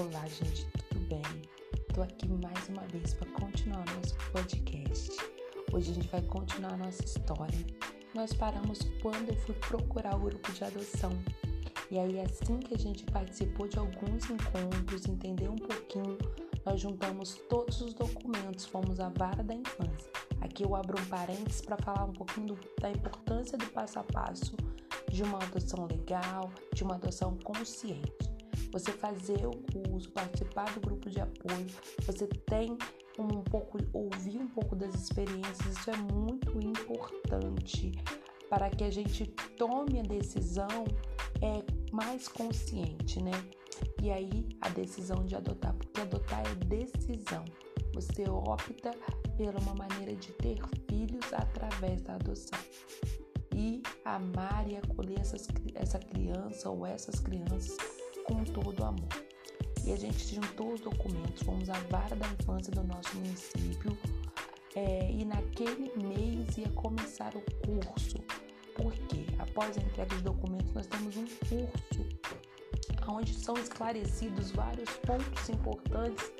Olá, gente, tudo bem? Tô aqui mais uma vez para continuar nosso podcast. Hoje a gente vai continuar nossa história. Nós paramos quando eu fui procurar o grupo de adoção. E aí, assim que a gente participou de alguns encontros, entendeu um pouquinho, nós juntamos todos os documentos, fomos à vara da infância. Aqui eu abro um parênteses para falar um pouquinho do, da importância do passo a passo de uma adoção legal, de uma adoção consciente você fazer o curso, participar do grupo de apoio, você tem um pouco, ouvir um pouco das experiências, isso é muito importante para que a gente tome a decisão é, mais consciente, né? E aí a decisão de adotar, porque adotar é decisão. Você opta pela uma maneira de ter filhos através da adoção. E amar e acolher essas, essa criança ou essas crianças com todo amor. E a gente juntou os documentos, fomos à vara da infância do nosso município é, e naquele mês ia começar o curso. Porque após a entrega dos documentos nós temos um curso onde são esclarecidos vários pontos importantes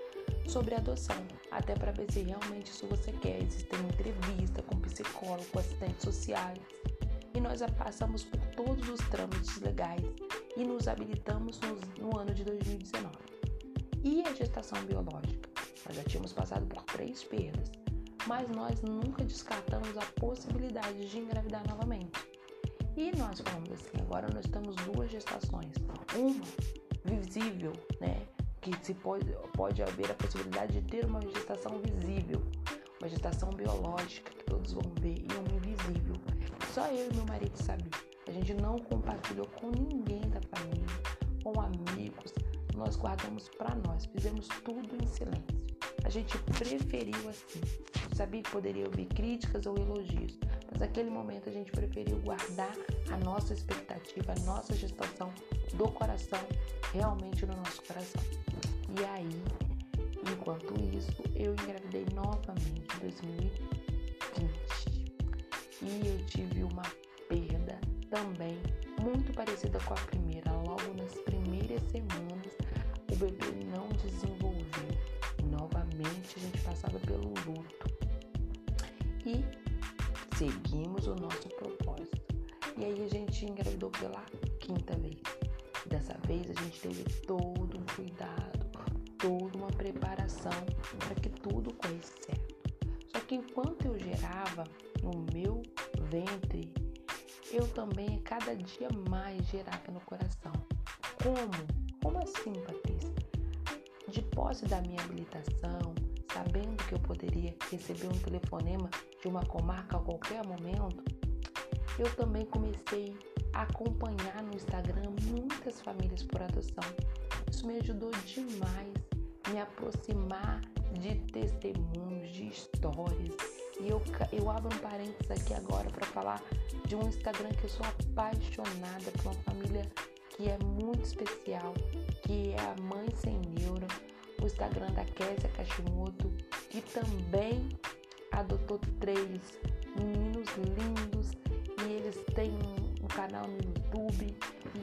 sobre adoção, até para ver se realmente isso você quer. Existe entrevista com psicólogo, com assistentes sociais. E nós passamos por todos os trâmites legais e nos habilitamos no, no ano de 2019. E a gestação biológica? Nós já tínhamos passado por três perdas, mas nós nunca descartamos a possibilidade de engravidar novamente. E nós falamos assim, agora nós temos duas gestações. Uma visível, né? Que se pode, pode haver a possibilidade de ter uma gestação visível, uma gestação biológica que todos vão ver, e uma invisível. Só eu e meu marido sabiam. A gente não compartilhou com ninguém da família, com amigos. Nós guardamos para nós, fizemos tudo em silêncio. A gente preferiu assim. Sabia que poderia ouvir críticas ou elogios, mas naquele momento a gente preferiu guardar a nossa expectativa, a nossa gestação do coração, realmente no nosso coração. E aí, enquanto isso, eu engravidei novamente em 2020. E eu tive uma também muito parecida com a primeira. Logo nas primeiras semanas, o bebê não desenvolveu. Novamente a gente passava pelo luto. E seguimos o nosso propósito. E aí a gente engravidou pela quinta vez. Dessa vez a gente teve todo um cuidado, toda uma preparação para que tudo corresse certo. Só que enquanto eu gerava no meu ventre eu também cada dia mais gerava no coração. Como? Como assim, Patrícia? De posse da minha habilitação, sabendo que eu poderia receber um telefonema de uma comarca a qualquer momento, eu também comecei a acompanhar no Instagram muitas famílias por adoção. Isso me ajudou demais me aproximar de testemunhos, de histórias. E eu, eu abro um parênteses aqui agora para falar de um Instagram que eu sou apaixonada por uma família que é muito especial, que é a Mãe Sem Neuro, o Instagram da Késia Kashimoto, que também adotou três meninos lindos e eles têm um, um canal no YouTube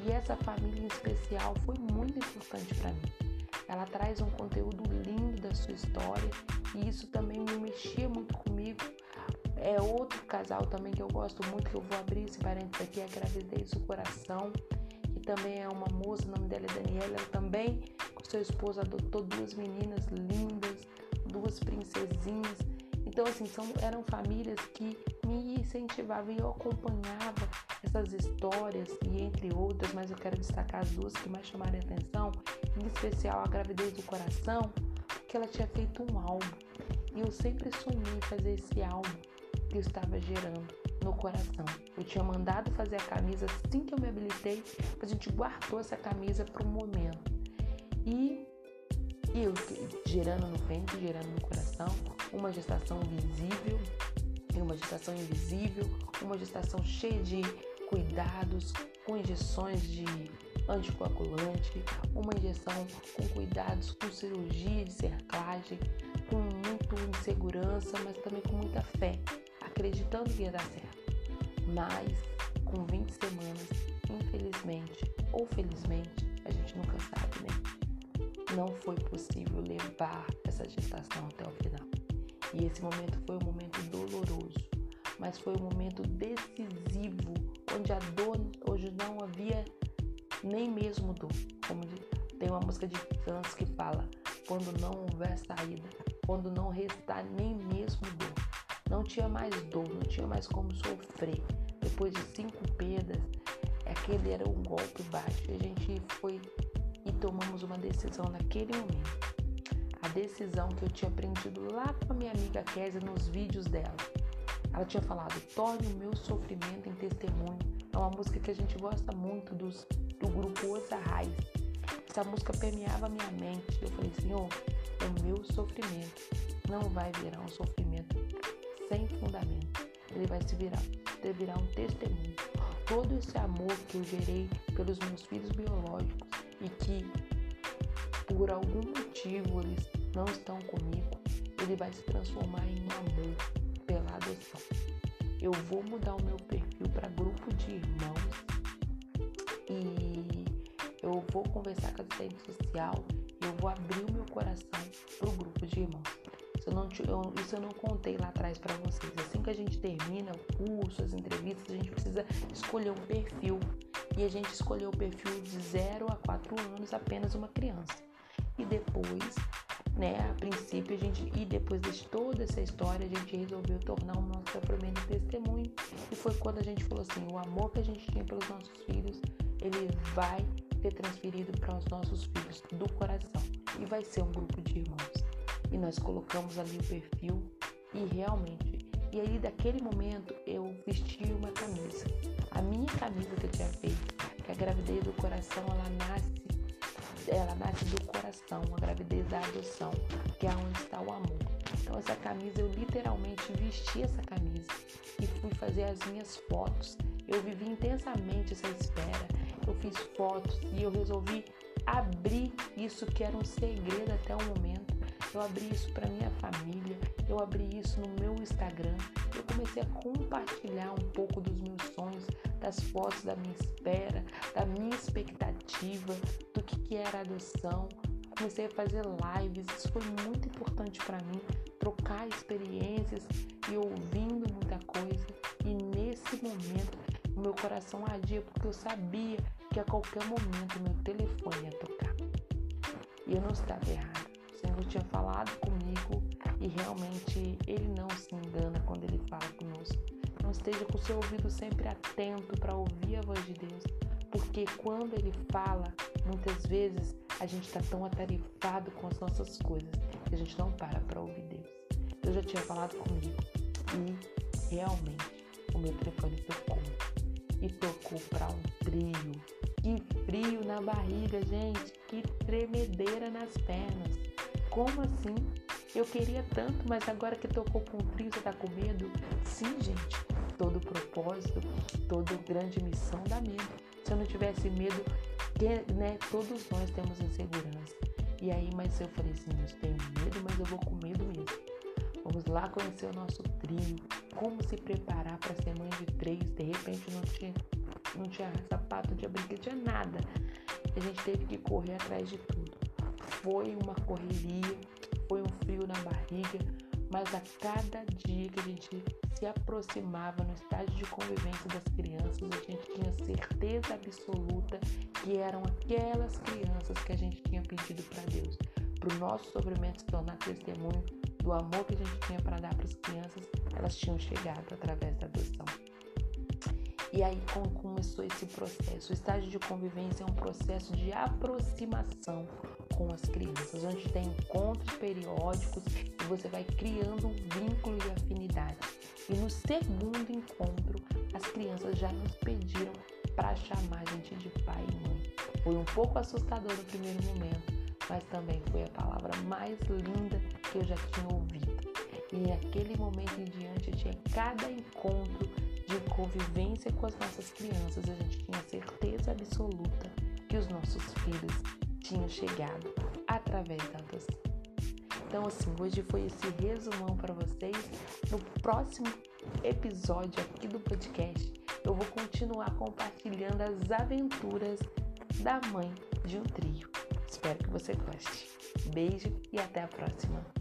e essa família em especial foi muito importante para mim. Ela traz um conteúdo lindo da sua história e isso também me mexia muito comigo é outro casal também que eu gosto muito, que eu vou abrir esse parênteses aqui, é Gravidez do Coração, que também é uma moça, o nome dela é Daniela, ela também, com seu esposo, adotou duas meninas lindas, duas princesinhas. Então, assim, são, eram famílias que me incentivavam e eu acompanhava essas histórias e entre outras, mas eu quero destacar as duas que mais chamaram a atenção, em especial a gravidez do coração, porque ela tinha feito um álbum. E eu sempre sonhei fazer esse álbum que eu estava gerando no coração. Eu tinha mandado fazer a camisa assim que eu me habilitei, a gente guardou essa camisa para um momento. E eu gerando no ventre, gerando no coração, uma gestação visível e uma gestação invisível, uma gestação cheia de cuidados, com injeções de anticoagulante, uma injeção com cuidados, com cirurgia de cerclagem, com muito insegurança, mas também com muita fé acreditando que ia dar certo. Mas com 20 semanas, infelizmente ou felizmente, a gente nunca sabe, né? não foi possível levar essa gestação até o final. E esse momento foi um momento doloroso, mas foi um momento decisivo, onde a dor, hoje não havia nem mesmo dor. Como tem uma música de Titãs que fala: quando não houver saída, quando não restar nem mesmo dor. Não tinha mais dor, não tinha mais como sofrer. Depois de cinco perdas, aquele era um golpe baixo. A gente foi e tomamos uma decisão naquele momento. A decisão que eu tinha aprendido lá com a minha amiga Kézia nos vídeos dela. Ela tinha falado: torne o meu sofrimento em testemunho. É uma música que a gente gosta muito dos, do grupo Os Arrais. Essa música permeava minha mente. Eu falei: Senhor, o meu sofrimento não vai virar um sofrimento sem fundamento. Ele vai se virar, virar um testemunho. Todo esse amor que eu gerei pelos meus filhos biológicos e que por algum motivo eles não estão comigo, ele vai se transformar em um amor pela adoção. Eu vou mudar o meu perfil para grupo de irmãos e eu vou conversar com a assistente social, eu vou abrir o meu coração para o grupo de irmãos. Isso eu, não, eu, isso eu não contei lá atrás para vocês. Assim que a gente termina o curso, as entrevistas, a gente precisa escolher um perfil. E a gente escolheu o perfil de 0 a 4 anos, apenas uma criança. E depois, né, a princípio a gente, e depois de toda essa história, a gente resolveu tornar o nosso sofrimento testemunho. E foi quando a gente falou assim: o amor que a gente tinha pelos nossos filhos, ele vai ser transferido para os nossos filhos do coração. E vai ser um grupo de irmãos. E nós colocamos ali o perfil e realmente. E aí, daquele momento, eu vesti uma camisa. A minha camisa que eu tinha feito, que a gravidez do coração, ela nasce ela nasce do coração, a gravidez da adoção, que é onde está o amor. Então essa camisa eu literalmente vesti essa camisa e fui fazer as minhas fotos. Eu vivi intensamente essa espera. Eu fiz fotos e eu resolvi abrir isso que era um segredo até o momento. Eu abri isso para minha família, eu abri isso no meu Instagram. Eu comecei a compartilhar um pouco dos meus sonhos, das fotos da minha espera, da minha expectativa, do que, que era adoção. Comecei a fazer lives, isso foi muito importante para mim, trocar experiências e ouvindo muita coisa. E nesse momento, meu coração ardia porque eu sabia que a qualquer momento meu telefone ia tocar. E eu não estava errado. O Senhor tinha falado comigo e realmente Ele não se engana quando Ele fala conosco. Não esteja com o seu ouvido sempre atento para ouvir a voz de Deus, porque quando Ele fala, muitas vezes a gente está tão atarefado com as nossas coisas que a gente não para para ouvir Deus. Deus já tinha falado comigo e realmente o meu telefone tocou e tocou para um trio. Que frio na barriga, gente, que tremedeira nas pernas. Como assim? Eu queria tanto, mas agora que tocou com frio, você tá com medo? Sim, gente. Todo propósito, toda grande missão dá medo. Se eu não tivesse medo, né, todos nós temos insegurança. E aí, mas eu falei assim, eu tenho medo, mas eu vou com medo mesmo. Vamos lá conhecer o nosso trio, como se preparar para ser mãe de três. De repente não tinha, não tinha sapato, não tinha brinquedo, tinha nada. A gente teve que correr atrás de tudo. Foi uma correria, foi um frio na barriga, mas a cada dia que a gente se aproximava no estágio de convivência das crianças, a gente tinha certeza absoluta que eram aquelas crianças que a gente tinha pedido para Deus, para o nosso sofrimento se tornar testemunho do amor que a gente tinha para dar para as crianças, elas tinham chegado através da adoção. E aí começou esse processo. O estágio de convivência é um processo de aproximação com as crianças, onde tem encontros periódicos e você vai criando um vínculo de afinidade. E no segundo encontro, as crianças já nos pediram para chamar a gente de pai e mãe. Foi um pouco assustador no primeiro momento, mas também foi a palavra mais linda que eu já tinha ouvido. E naquele momento em diante, tinha cada encontro de convivência com as nossas crianças, a gente tinha certeza absoluta que os nossos filhos tinham chegado através da adoção. Então, assim, hoje foi esse resumão para vocês. No próximo episódio aqui do podcast, eu vou continuar compartilhando as aventuras da mãe de um trio. Espero que você goste. Beijo e até a próxima!